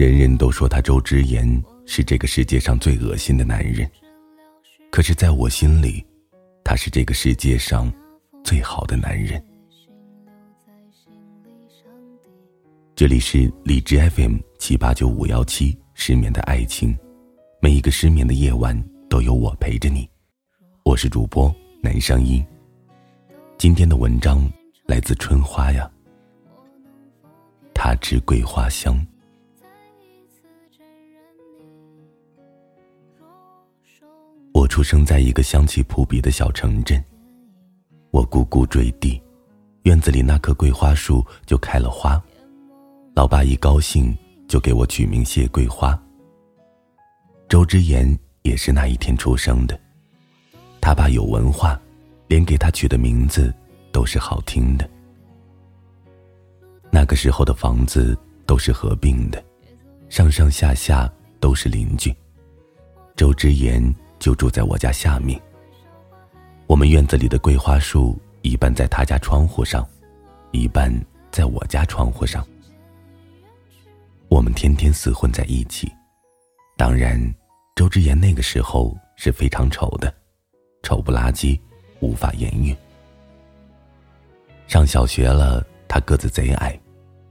人人都说他周之言是这个世界上最恶心的男人，可是在我心里，他是这个世界上最好的男人。这里是理智 FM 七八九五幺七失眠的爱情，每一个失眠的夜晚都有我陪着你。我是主播南商英。今天的文章来自春花呀，他知桂花香。出生在一个香气扑鼻的小城镇，我呱呱坠地，院子里那棵桂花树就开了花。老爸一高兴就给我取名谢桂花。周之言也是那一天出生的，他爸有文化，连给他取的名字都是好听的。那个时候的房子都是合并的，上上下下都是邻居。周之言就住在我家下面。我们院子里的桂花树一半在他家窗户上，一半在我家窗户上。我们天天厮混在一起，当然，周之言那个时候是非常丑的，丑不拉几，无法言喻。上小学了，他个子贼矮，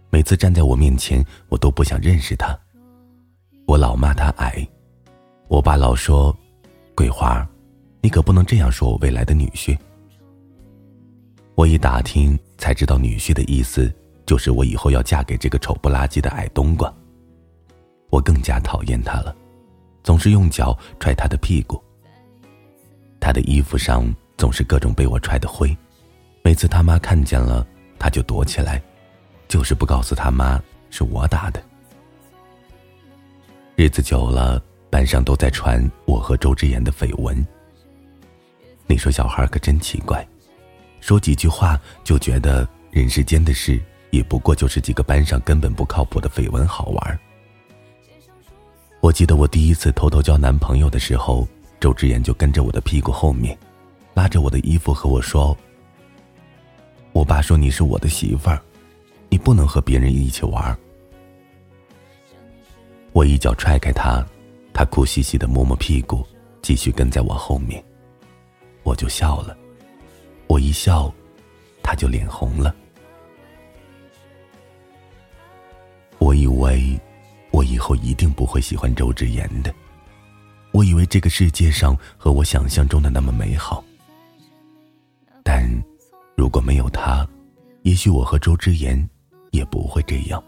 每次站在我面前，我都不想认识他。我老骂他矮，我爸老说：“桂花，你可不能这样说我未来的女婿。”我一打听才知道，女婿的意思。就是我以后要嫁给这个丑不拉几的矮冬瓜。我更加讨厌他了，总是用脚踹他的屁股。他的衣服上总是各种被我踹的灰，每次他妈看见了，他就躲起来，就是不告诉他妈是我打的。日子久了，班上都在传我和周之言的绯闻。你说小孩可真奇怪，说几句话就觉得人世间的事。也不过就是几个班上根本不靠谱的绯闻好玩。我记得我第一次偷偷交男朋友的时候，周之言就跟着我的屁股后面，拉着我的衣服和我说：“我爸说你是我的媳妇儿，你不能和别人一起玩。”我一脚踹开他，他哭兮兮的摸摸屁股，继续跟在我后面，我就笑了。我一笑，他就脸红了。我以为，我以后一定不会喜欢周之言的。我以为这个世界上和我想象中的那么美好。但，如果没有他，也许我和周之言也不会这样。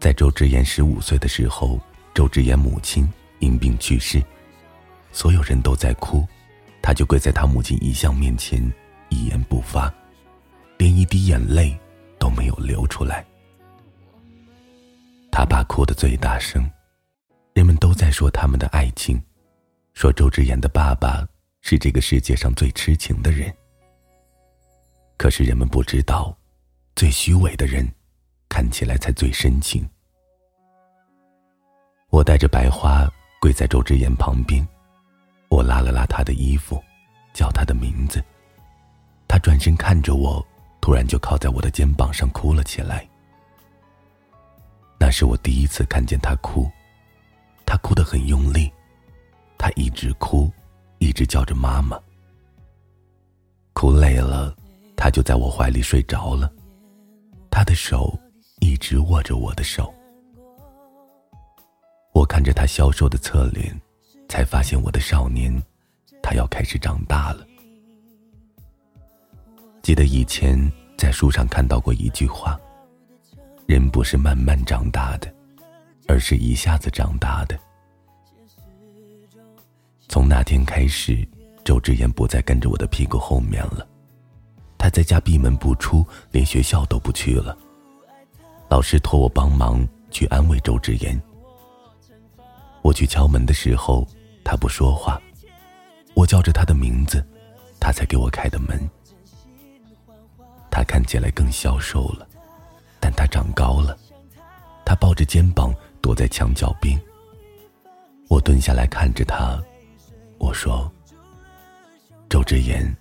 在周之言十五岁的时候，周之言母亲因病去世，所有人都在哭，他就跪在他母亲遗像面前，一言不发，连一滴眼泪。都没有流出来。他爸哭得最大声，人们都在说他们的爱情，说周之言的爸爸是这个世界上最痴情的人。可是人们不知道，最虚伪的人，看起来才最深情。我带着白花跪在周之言旁边，我拉了拉他的衣服，叫他的名字，他转身看着我。突然就靠在我的肩膀上哭了起来。那是我第一次看见他哭，他哭得很用力，他一直哭，一直叫着妈妈。哭累了，他就在我怀里睡着了，他的手一直握着我的手。我看着他消瘦的侧脸，才发现我的少年，他要开始长大了。记得以前在书上看到过一句话：“人不是慢慢长大的，而是一下子长大的。”从那天开始，周之言不再跟着我的屁股后面了，他在家闭门不出，连学校都不去了。老师托我帮忙去安慰周之言。我去敲门的时候，他不说话，我叫着他的名字，他才给我开的门。他看起来更消瘦了，但他长高了。他抱着肩膀躲在墙角边。我蹲下来看着他，我说：“周之言，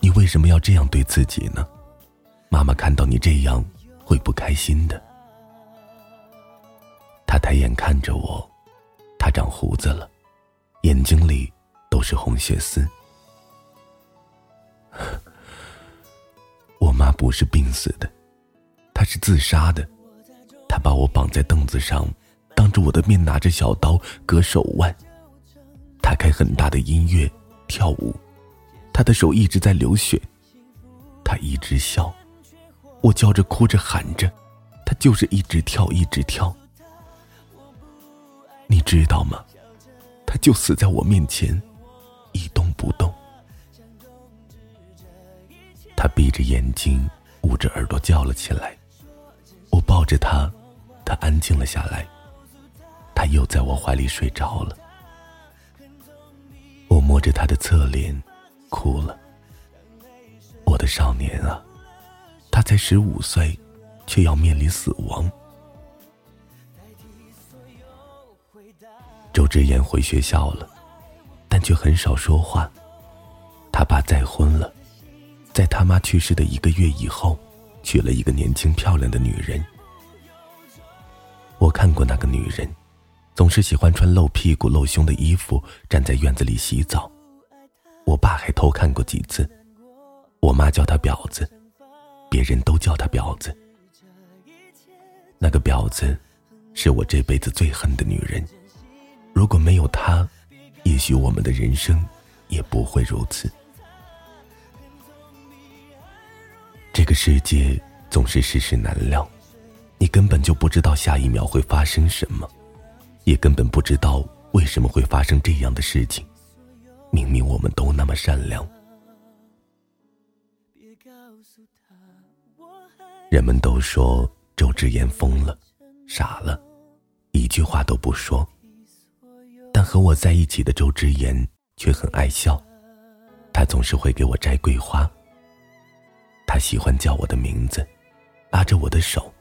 你为什么要这样对自己呢？妈妈看到你这样会不开心的。”他抬眼看着我，他长胡子了，眼睛里都是红血丝。我妈不是病死的，她是自杀的。她把我绑在凳子上，当着我的面拿着小刀割手腕。她开很大的音乐跳舞，她的手一直在流血。她一直笑，我叫着哭着喊着，他就是一直跳一直跳。你知道吗？他就死在我面前，一动不动。他闭着眼睛，捂着耳朵叫了起来。我抱着他，他安静了下来。他又在我怀里睡着了。我摸着他的侧脸，哭了。我的少年啊，他才十五岁，却要面临死亡。周之言回学校了，但却很少说话。他爸再婚了，在他妈去世的一个月以后，娶了一个年轻漂亮的女人。我看过那个女人，总是喜欢穿露屁股露胸的衣服，站在院子里洗澡。我爸还偷看过几次。我妈叫她婊子，别人都叫她婊子。那个婊子，是我这辈子最恨的女人。如果没有她，也许我们的人生也不会如此。这个世界总是世事难料，你根本就不知道下一秒会发生什么，也根本不知道为什么会发生这样的事情。明明我们都那么善良，人们都说周之言疯了，傻了，一句话都不说。但和我在一起的周之言却很爱笑，他总是会给我摘桂花。他喜欢叫我的名字，拉着我的手，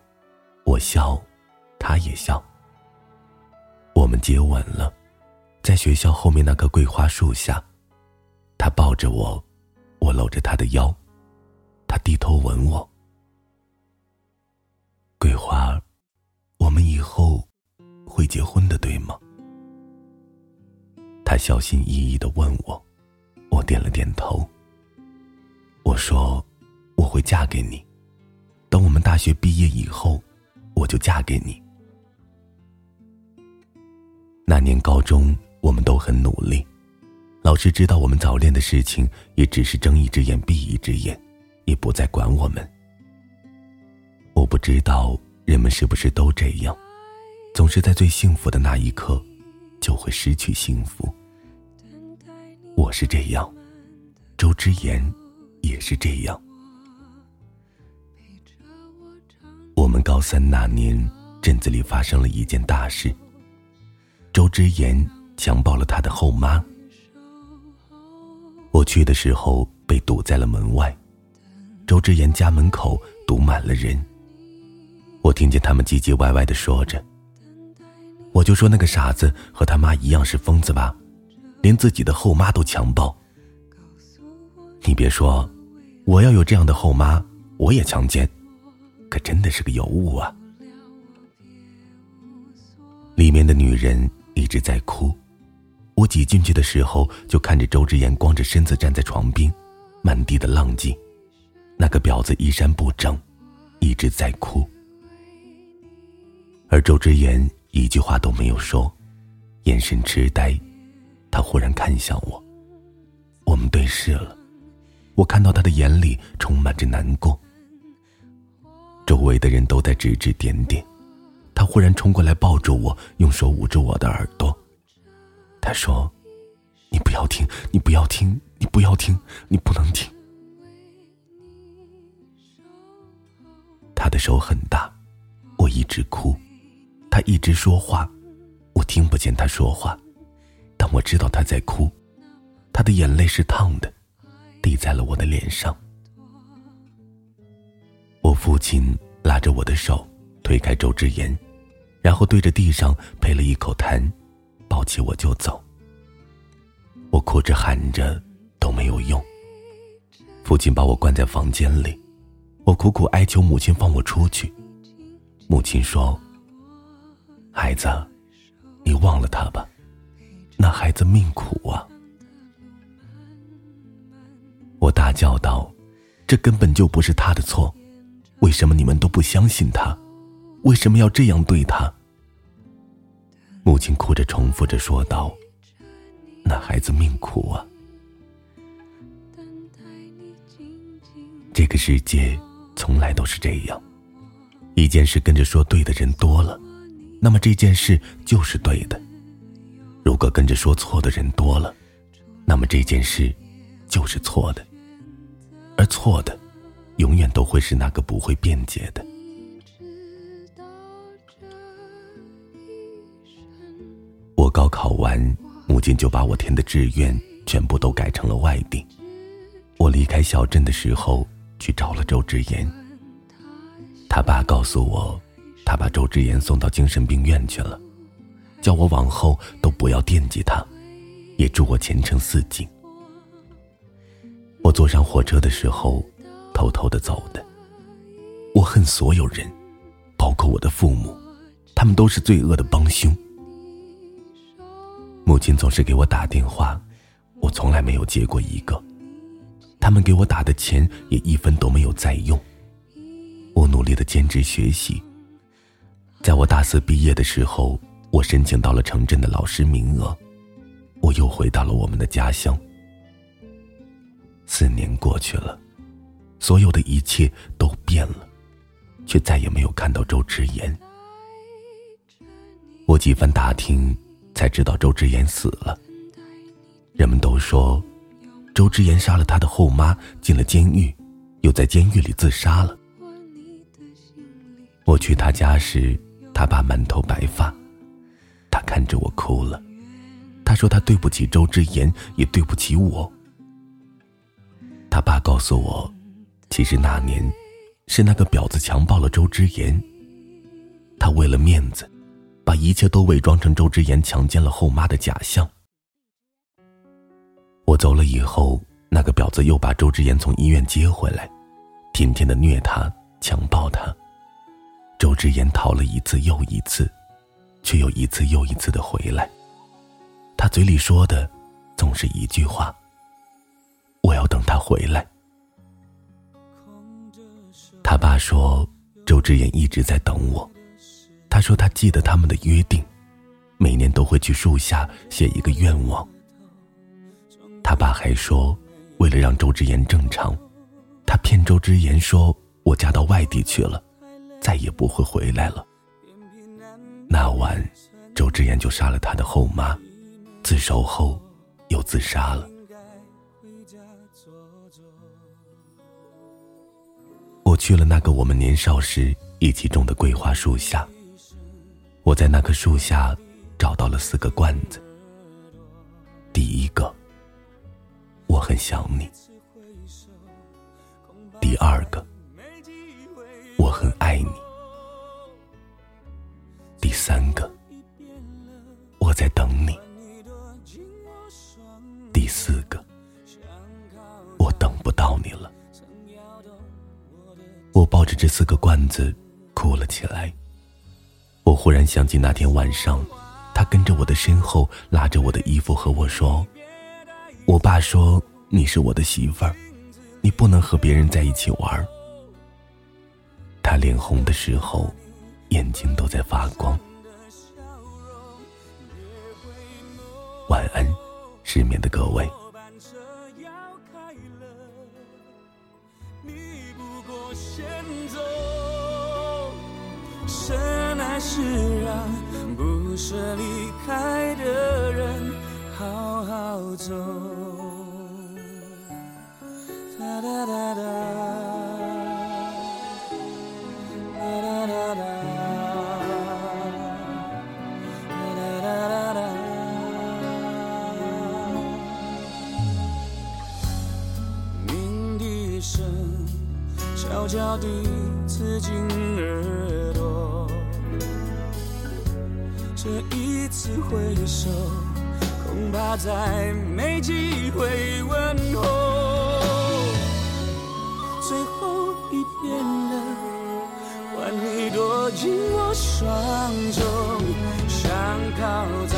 我笑，他也笑。我们接吻了，在学校后面那棵桂花树下，他抱着我，我搂着他的腰，他低头吻我。桂花，我们以后会结婚的，对吗？他小心翼翼的问我，我点了点头。我说：“我会嫁给你，等我们大学毕业以后，我就嫁给你。”那年高中，我们都很努力，老师知道我们早恋的事情，也只是睁一只眼闭一只眼，也不再管我们。我不知道人们是不是都这样，总是在最幸福的那一刻，就会失去幸福。我是这样，周之言也是这样。我们高三那年，镇子里发生了一件大事。周之言强暴了他的后妈。我去的时候被堵在了门外，周之言家门口堵满了人。我听见他们唧唧歪歪的说着，我就说那个傻子和他妈一样是疯子吧。连自己的后妈都强暴，你别说，我要有这样的后妈，我也强奸，可真的是个尤物啊！里面的女人一直在哭，我挤进去的时候，就看着周之言光着身子站在床边，满地的浪迹，那个婊子衣衫不整，一直在哭，而周之言一句话都没有说，眼神痴呆。他忽然看向我，我们对视了。我看到他的眼里充满着难过。周围的人都在指指点点。他忽然冲过来抱住我，用手捂着我的耳朵。他说：“你不要听，你不要听，你不要听，你不能听。”他的手很大，我一直哭，他一直说话，我听不见他说话。但我知道他在哭，他的眼泪是烫的，滴在了我的脸上。我父亲拉着我的手，推开周之言，然后对着地上呸了一口痰，抱起我就走。我哭着喊着都没有用，父亲把我关在房间里，我苦苦哀求母亲放我出去。母亲说：“孩子，你忘了他吧，那孩子命苦啊！我大叫道：“这根本就不是他的错，为什么你们都不相信他？为什么要这样对他？”母亲哭着重复着说道：“那孩子命苦啊！这个世界从来都是这样，一件事跟着说对的人多了。”那么这件事就是对的。如果跟着说错的人多了，那么这件事就是错的。而错的，永远都会是那个不会辩解的。我高考完，母亲就把我填的志愿全部都改成了外地。我离开小镇的时候，去找了周志言。他爸告诉我。他把周之言送到精神病院去了，叫我往后都不要惦记他，也祝我前程似锦。我坐上火车的时候，偷偷的走的。我恨所有人，包括我的父母，他们都是罪恶的帮凶。母亲总是给我打电话，我从来没有接过一个。他们给我打的钱也一分都没有再用。我努力的兼职学习。在我大四毕业的时候，我申请到了城镇的老师名额，我又回到了我们的家乡。四年过去了，所有的一切都变了，却再也没有看到周之言。我几番打听，才知道周之言死了。人们都说，周之言杀了他的后妈，进了监狱，又在监狱里自杀了。我去他家时。他爸满头白发，他看着我哭了。他说他对不起周之言，也对不起我。他爸告诉我，其实那年是那个婊子强暴了周之言。他为了面子，把一切都伪装成周之言强奸了后妈的假象。我走了以后，那个婊子又把周之言从医院接回来，天天的虐他，强暴他。周之言逃了一次又一次，却又一次又一次的回来。他嘴里说的总是一句话：“我要等他回来。”他爸说，周之言一直在等我。他说他记得他们的约定，每年都会去树下写一个愿望。他爸还说，为了让周之言正常，他骗周之言说我嫁到外地去了。再也不会回来了。那晚，周之言就杀了他的后妈，自首后又自杀了。我去了那个我们年少时一起种的桂花树下，我在那棵树下找到了四个罐子。第一个，我很想你。第二个。三个，我在等你。第四个，我等不到你了。我抱着这四个罐子哭了起来。我忽然想起那天晚上，他跟着我的身后，拉着我的衣服和我说：“我爸说你是我的媳妇儿，你不能和别人在一起玩。”他脸红的时候，眼睛都在发光。晚安，失眠的各位。深爱是让不舍离开的人好好走。哒哒哒哒。脚底刺进耳朵，这一次回首恐怕再没机会问候。最后一片了，换你躲进我双手，想靠在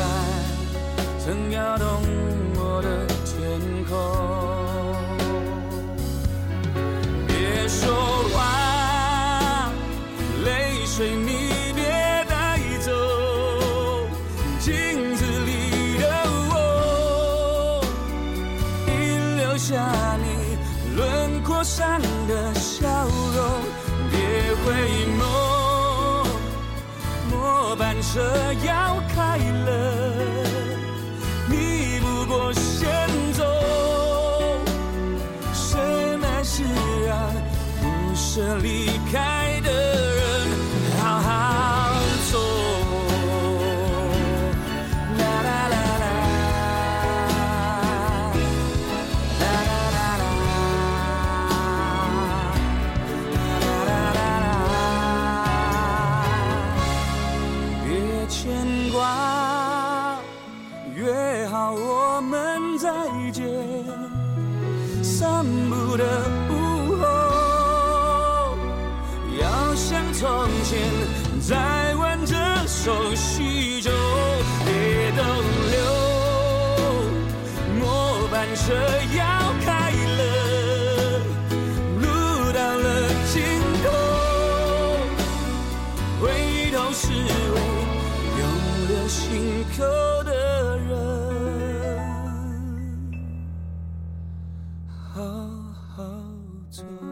曾摇动我的天空。别说。轮廓上的笑容，别回眸，末班车要开了，你不过先走，什么是让不舍离开？好我们再见。散步的午后，要像从前再挽着手叙旧，别逗留，末班车要好好走。